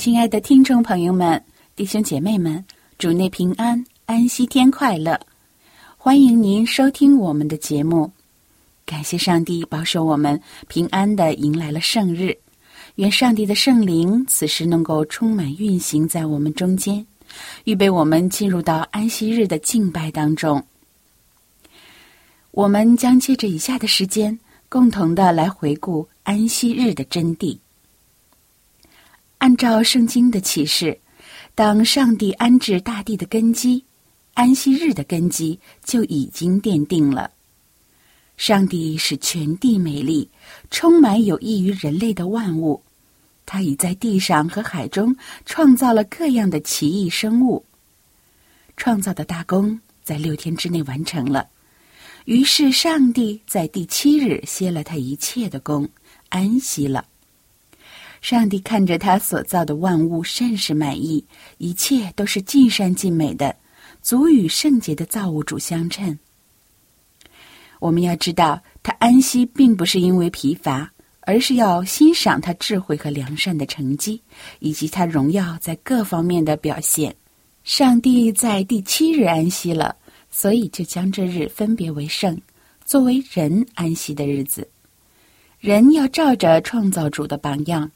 亲爱的听众朋友们、弟兄姐妹们，主内平安，安息天快乐！欢迎您收听我们的节目。感谢上帝保守我们平安的迎来了圣日。愿上帝的圣灵此时能够充满运行在我们中间，预备我们进入到安息日的敬拜当中。我们将借着以下的时间，共同的来回顾安息日的真谛。按照圣经的启示，当上帝安置大地的根基，安息日的根基就已经奠定了。上帝使全地美丽，充满有益于人类的万物。他已在地上和海中创造了各样的奇异生物。创造的大功在六天之内完成了。于是，上帝在第七日歇了他一切的功，安息了。上帝看着他所造的万物，甚是满意，一切都是尽善尽美的，足与圣洁的造物主相称。我们要知道，他安息并不是因为疲乏，而是要欣赏他智慧和良善的成绩，以及他荣耀在各方面的表现。上帝在第七日安息了，所以就将这日分别为圣，作为人安息的日子。人要照着创造主的榜样。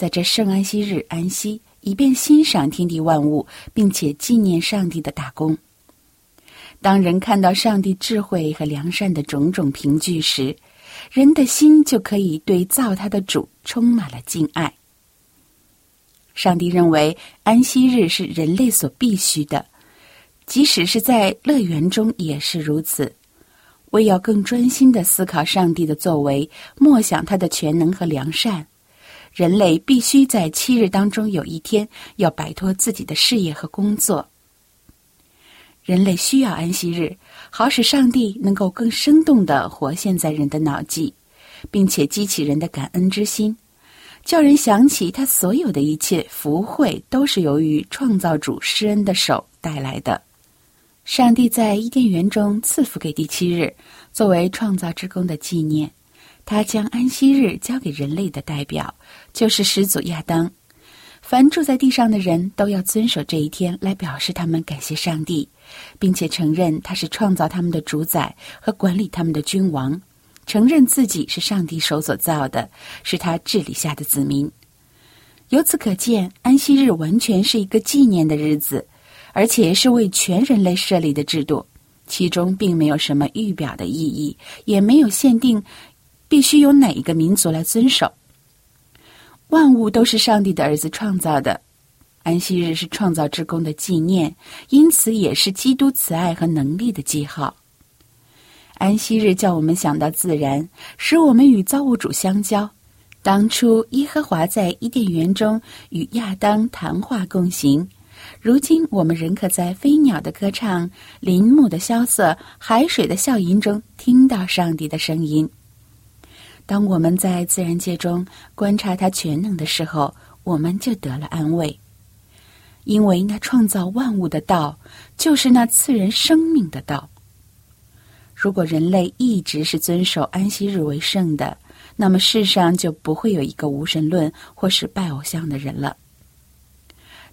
在这圣安息日安息，以便欣赏天地万物，并且纪念上帝的大功。当人看到上帝智慧和良善的种种凭据时，人的心就可以对造他的主充满了敬爱。上帝认为安息日是人类所必须的，即使是在乐园中也是如此。为要更专心的思考上帝的作为，默想他的全能和良善。人类必须在七日当中有一天要摆脱自己的事业和工作。人类需要安息日，好使上帝能够更生动的活现在人的脑际，并且激起人的感恩之心，叫人想起他所有的一切福惠都是由于创造主施恩的手带来的。上帝在伊甸园中赐福给第七日，作为创造之功的纪念。他将安息日交给人类的代表，就是始祖亚当。凡住在地上的人都要遵守这一天，来表示他们感谢上帝，并且承认他是创造他们的主宰和管理他们的君王，承认自己是上帝手所造的，是他治理下的子民。由此可见，安息日完全是一个纪念的日子，而且是为全人类设立的制度，其中并没有什么预表的意义，也没有限定。必须由哪一个民族来遵守？万物都是上帝的儿子创造的，安息日是创造之功的纪念，因此也是基督慈爱和能力的记号。安息日叫我们想到自然，使我们与造物主相交。当初耶和华在伊甸园中与亚当谈话共行，如今我们仍可在飞鸟的歌唱、林木的萧瑟、海水的笑吟中听到上帝的声音。当我们在自然界中观察他全能的时候，我们就得了安慰，因为那创造万物的道就是那赐人生命的道。如果人类一直是遵守安息日为圣的，那么世上就不会有一个无神论或是拜偶像的人了。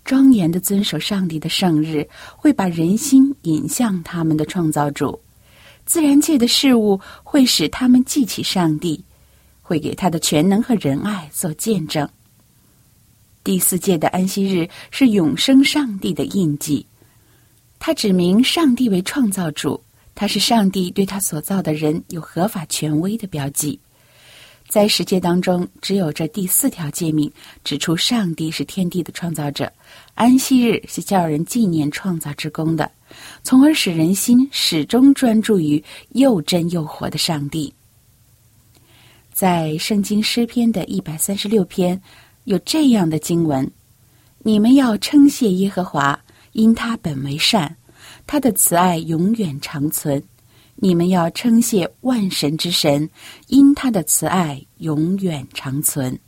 庄严的遵守上帝的圣日，会把人心引向他们的创造主，自然界的事物会使他们记起上帝。会给他的全能和仁爱做见证。第四届的安息日是永生上帝的印记，他指明上帝为创造主，他是上帝对他所造的人有合法权威的标记。在十诫当中，只有这第四条诫命指出上帝是天地的创造者，安息日是叫人纪念创造之功的，从而使人心始终专注于又真又活的上帝。在圣经诗篇的一百三十六篇，有这样的经文：“你们要称谢耶和华，因他本为善，他的慈爱永远长存。”你们要称谢万神之神，因他的慈爱永远长存。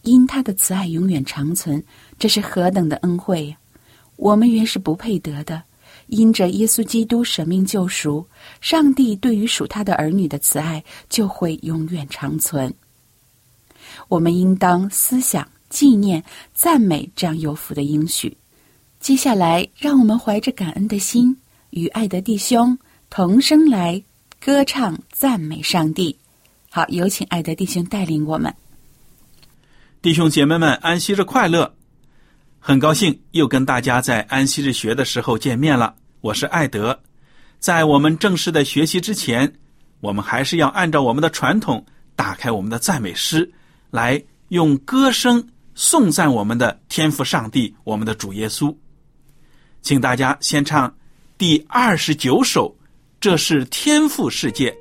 因他的慈爱永远长存，这是何等的恩惠！我们原是不配得的，因着耶稣基督舍命救赎，上帝对于属他的儿女的慈爱就会永远长存。我们应当思想、纪念、赞美这样有福的应许。接下来，让我们怀着感恩的心。与爱的弟兄同声来歌唱赞美上帝。好，有请爱的弟兄带领我们。弟兄姐妹们，安息日快乐！很高兴又跟大家在安息日学的时候见面了。我是艾德。在我们正式的学习之前，我们还是要按照我们的传统，打开我们的赞美诗，来用歌声颂赞我们的天赋上帝，我们的主耶稣。请大家先唱。第二十九首，这是天赋世界。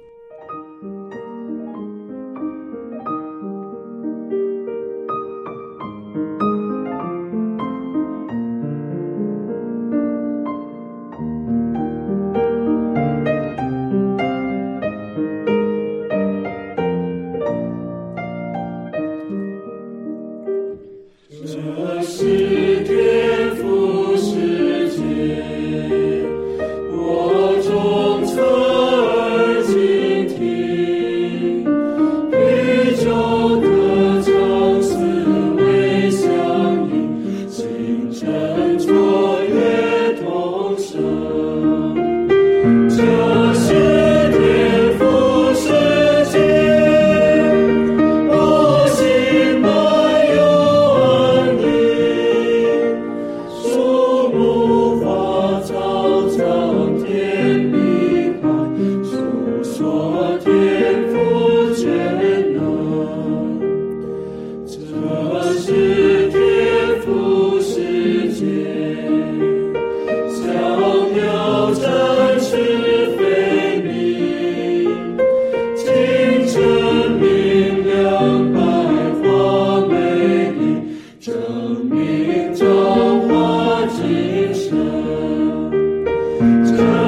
没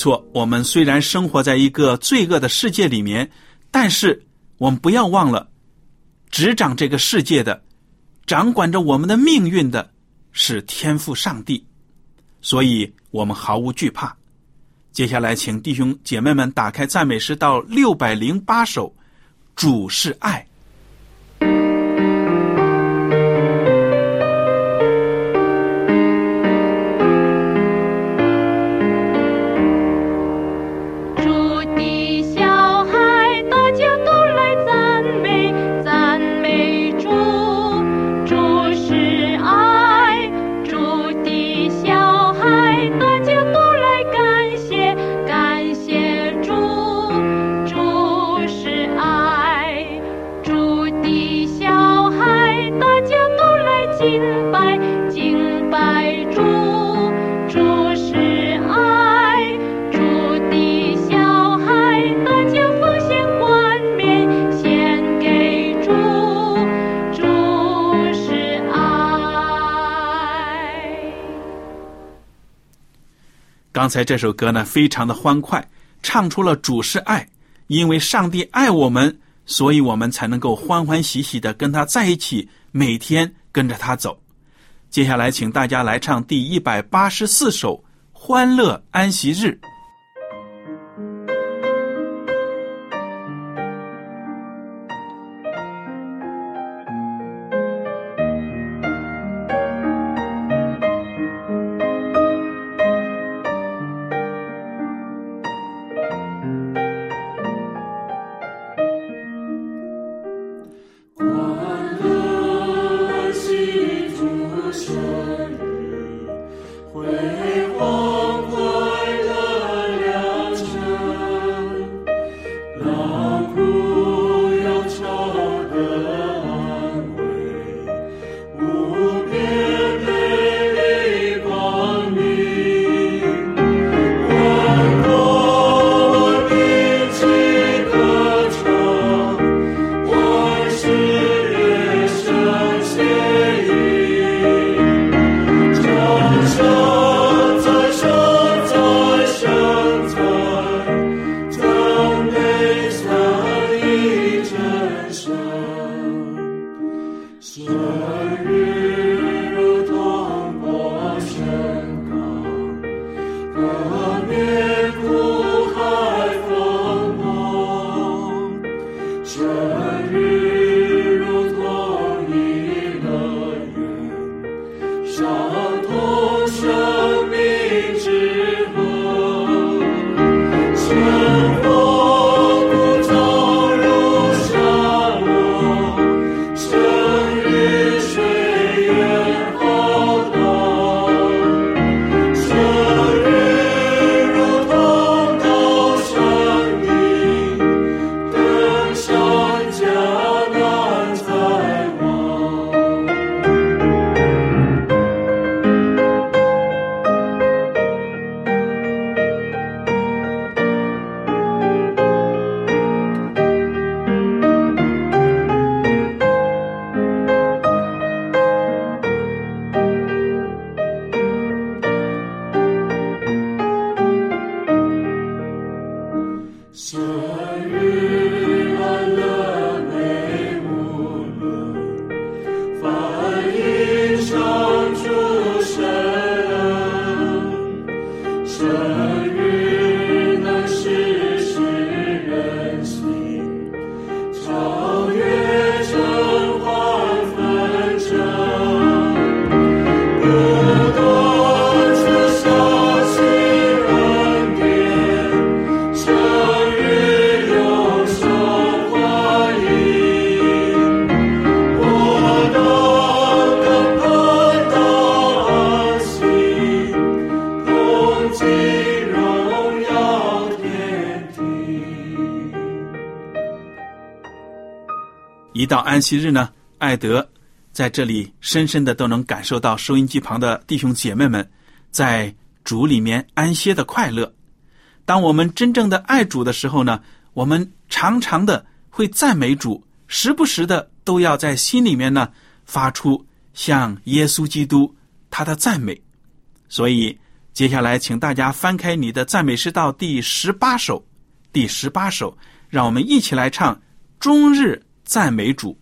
错，我们虽然生活在一个罪恶的世界里面，但是我们不要忘了，执掌这个世界的、掌管着我们的命运的是天赋上帝，所以我们毫无惧怕。接下来，请弟兄姐妹们打开赞美诗到六百零八首，主是爱。刚才这首歌呢，非常的欢快，唱出了主是爱，因为上帝爱我们，所以我们才能够欢欢喜喜的跟他在一起，每天跟着他走。接下来，请大家来唱第一百八十四首《欢乐安息日》。到安息日呢，艾德在这里深深的都能感受到收音机旁的弟兄姐妹们在主里面安歇的快乐。当我们真正的爱主的时候呢，我们常常的会赞美主，时不时的都要在心里面呢发出向耶稣基督他的赞美。所以接下来，请大家翻开你的赞美诗到第十八首，第十八首，让我们一起来唱终日赞美主。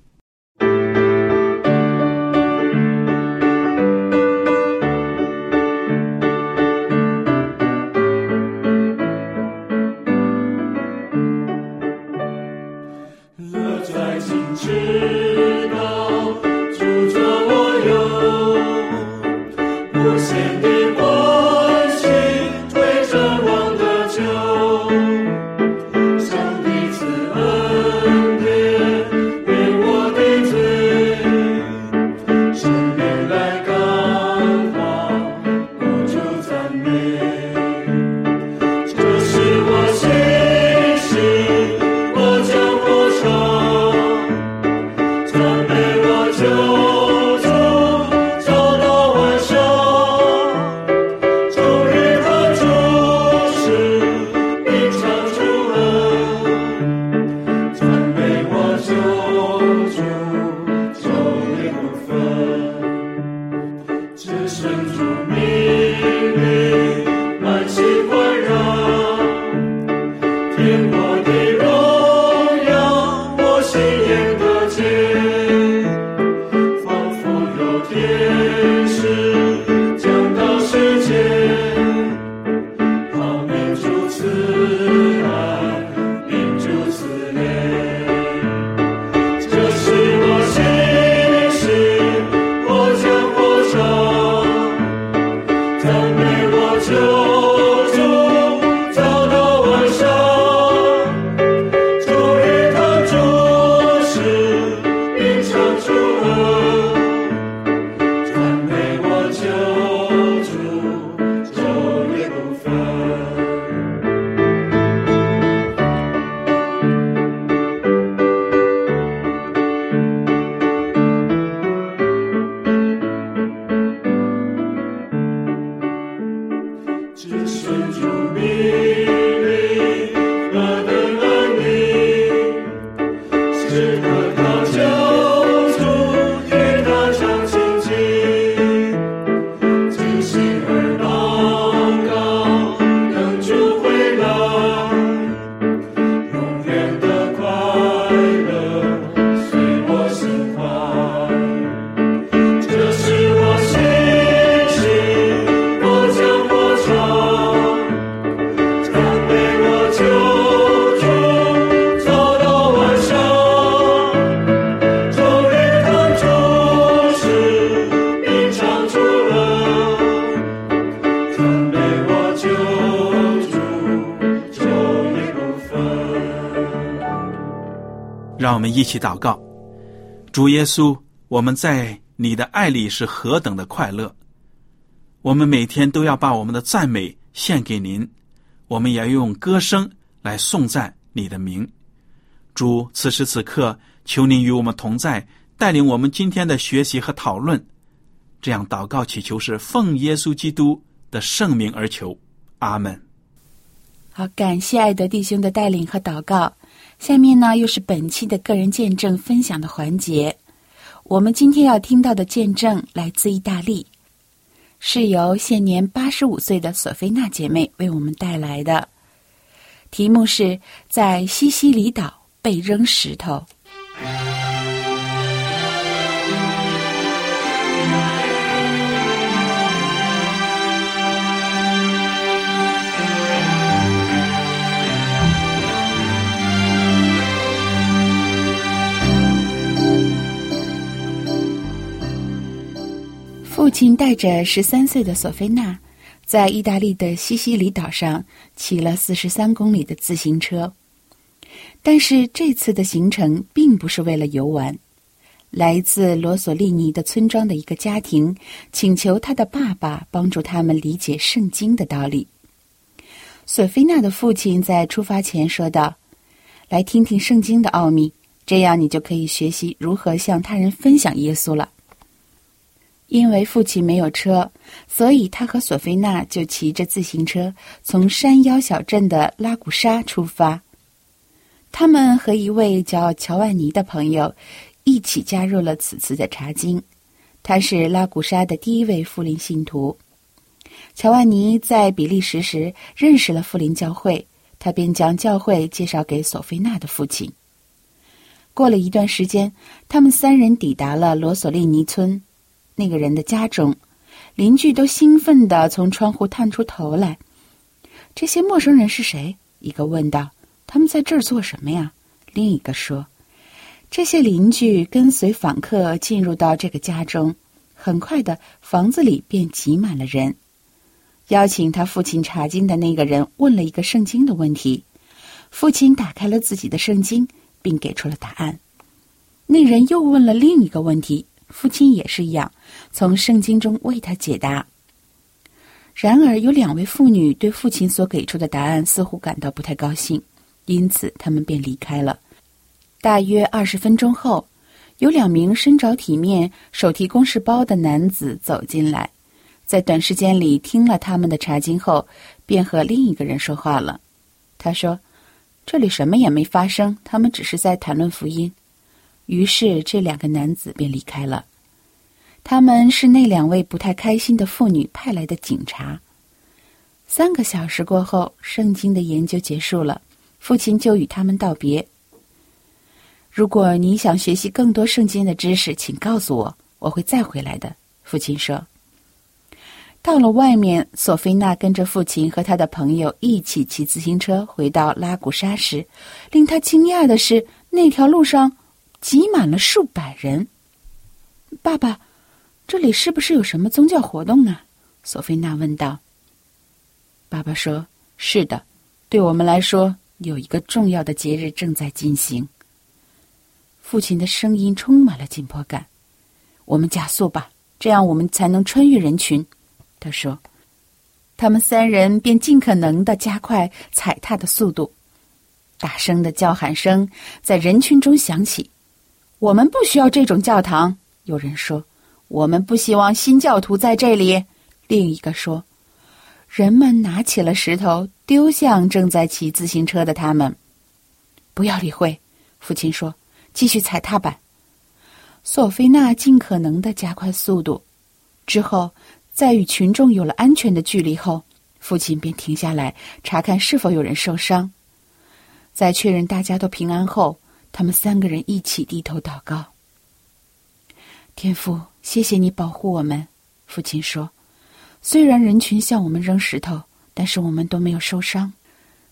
一起祷告：主耶稣，我们在你的爱里是何等的快乐！我们每天都要把我们的赞美献给您，我们也要用歌声来颂赞你的名。主，此时此刻，求您与我们同在，带领我们今天的学习和讨论。这样祷告祈求是奉耶稣基督的圣名而求，阿门。好，感谢爱德弟兄的带领和祷告。下面呢，又是本期的个人见证分享的环节。我们今天要听到的见证来自意大利，是由现年八十五岁的索菲娜姐妹为我们带来的。题目是在西西里岛被扔石头。父亲带着十三岁的索菲娜，在意大利的西西里岛上骑了四十三公里的自行车。但是这次的行程并不是为了游玩。来自罗索利尼的村庄的一个家庭请求他的爸爸帮助他们理解圣经的道理。索菲娜的父亲在出发前说道：“来听听圣经的奥秘，这样你就可以学习如何向他人分享耶稣了。”因为父亲没有车，所以他和索菲娜就骑着自行车从山腰小镇的拉古沙出发。他们和一位叫乔万尼的朋友一起加入了此次的查经。他是拉古沙的第一位富林信徒。乔万尼在比利时时认识了富林教会，他便将教会介绍给索菲娜的父亲。过了一段时间，他们三人抵达了罗索利尼村。那个人的家中，邻居都兴奋地从窗户探出头来。这些陌生人是谁？一个问道。他们在这儿做什么呀？另一个说。这些邻居跟随访客进入到这个家中，很快的房子里便挤满了人。邀请他父亲查经的那个人问了一个圣经的问题，父亲打开了自己的圣经，并给出了答案。那人又问了另一个问题。父亲也是一样，从圣经中为他解答。然而，有两位妇女对父亲所给出的答案似乎感到不太高兴，因此他们便离开了。大约二十分钟后，有两名身着体面、手提公事包的男子走进来，在短时间里听了他们的查经后，便和另一个人说话了。他说：“这里什么也没发生，他们只是在谈论福音。”于是，这两个男子便离开了。他们是那两位不太开心的妇女派来的警察。三个小时过后，圣经的研究结束了，父亲就与他们道别。如果你想学习更多圣经的知识，请告诉我，我会再回来的。父亲说。到了外面，索菲娜跟着父亲和他的朋友一起骑自行车回到拉古沙时，令他惊讶的是，那条路上。挤满了数百人。爸爸，这里是不是有什么宗教活动啊？索菲娜问道。爸爸说：“是的，对我们来说，有一个重要的节日正在进行。”父亲的声音充满了紧迫感。我们加速吧，这样我们才能穿越人群。他说。他们三人便尽可能的加快踩踏的速度。大声的叫喊声在人群中响起。我们不需要这种教堂，有人说。我们不希望新教徒在这里，另一个说。人们拿起了石头丢向正在骑自行车的他们。不要理会，父亲说，继续踩踏板。索菲娜尽可能的加快速度，之后，在与群众有了安全的距离后，父亲便停下来查看是否有人受伤。在确认大家都平安后。他们三个人一起低头祷告。天父，谢谢你保护我们。父亲说：“虽然人群向我们扔石头，但是我们都没有受伤。”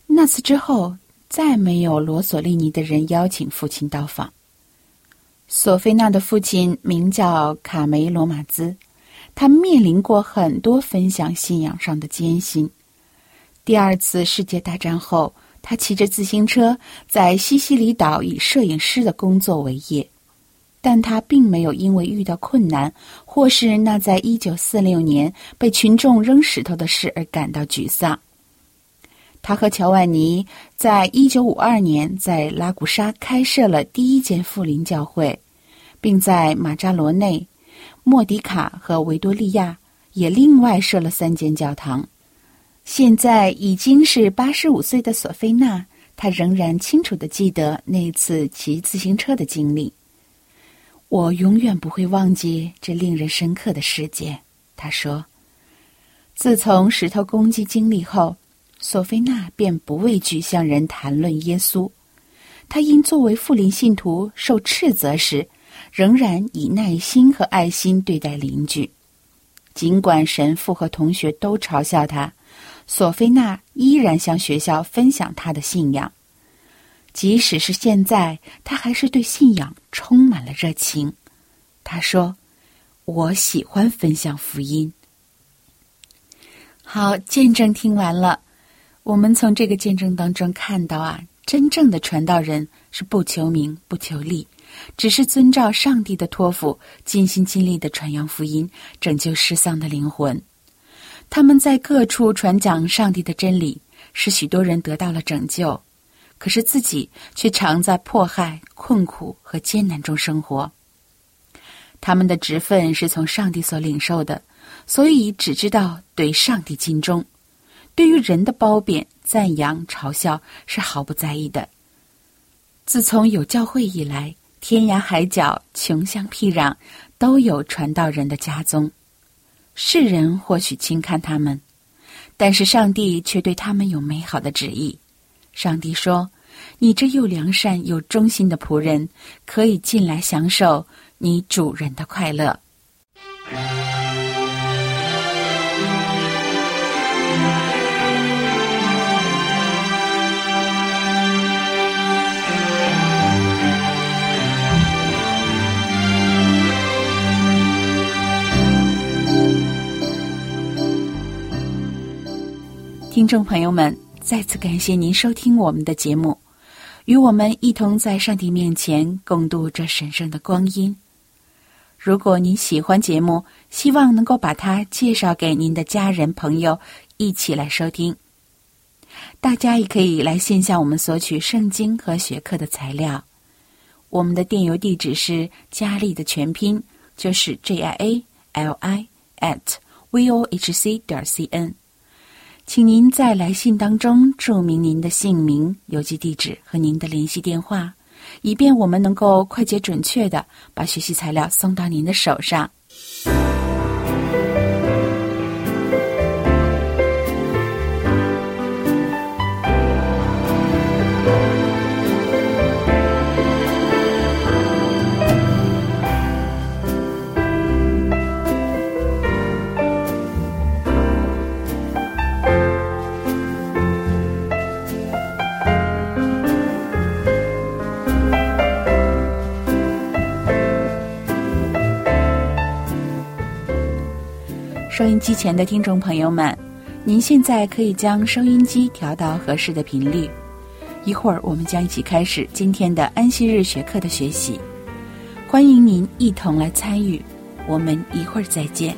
那次之后，再没有罗索利尼的人邀请父亲到访。索菲娜的父亲名叫卡梅罗马兹，他面临过很多分享信仰上的艰辛。第二次世界大战后。他骑着自行车在西西里岛以摄影师的工作为业，但他并没有因为遇到困难或是那在一九四六年被群众扔石头的事而感到沮丧。他和乔万尼在一九五二年在拉古沙开设了第一间富林教会，并在马扎罗内、莫迪卡和维多利亚也另外设了三间教堂。现在已经是八十五岁的索菲娜，她仍然清楚的记得那次骑自行车的经历。我永远不会忘记这令人深刻的事件，她说。自从石头攻击经历后。索菲娜便不畏惧向人谈论耶稣，她因作为富林信徒受斥责时，仍然以耐心和爱心对待邻居。尽管神父和同学都嘲笑他，索菲娜依然向学校分享她的信仰。即使是现在，她还是对信仰充满了热情。她说：“我喜欢分享福音。”好，见证听完了。我们从这个见证当中看到啊，真正的传道人是不求名、不求利，只是遵照上帝的托付，尽心尽力的传扬福音，拯救失丧的灵魂。他们在各处传讲上帝的真理，使许多人得到了拯救。可是自己却常在迫害、困苦和艰难中生活。他们的职分是从上帝所领受的，所以只知道对上帝尽忠。对于人的褒贬、赞扬、嘲笑是毫不在意的。自从有教会以来，天涯海角、穷乡僻壤，都有传道人的家宗。世人或许轻看他们，但是上帝却对他们有美好的旨意。上帝说：“你这又良善又忠心的仆人，可以进来享受你主人的快乐。”听众朋友们，再次感谢您收听我们的节目，与我们一同在上帝面前共度这神圣的光阴。如果您喜欢节目，希望能够把它介绍给您的家人朋友，一起来收听。大家也可以来线下我们索取圣经和学课的材料。我们的电邮地址是佳丽的全拼，就是 J I A L I at v o h c 点 c n。请您在来信当中注明您的姓名、邮寄地址和您的联系电话，以便我们能够快捷准确的把学习材料送到您的手上。收音机前的听众朋友们，您现在可以将收音机调到合适的频率。一会儿我们将一起开始今天的安息日学课的学习，欢迎您一同来参与。我们一会儿再见。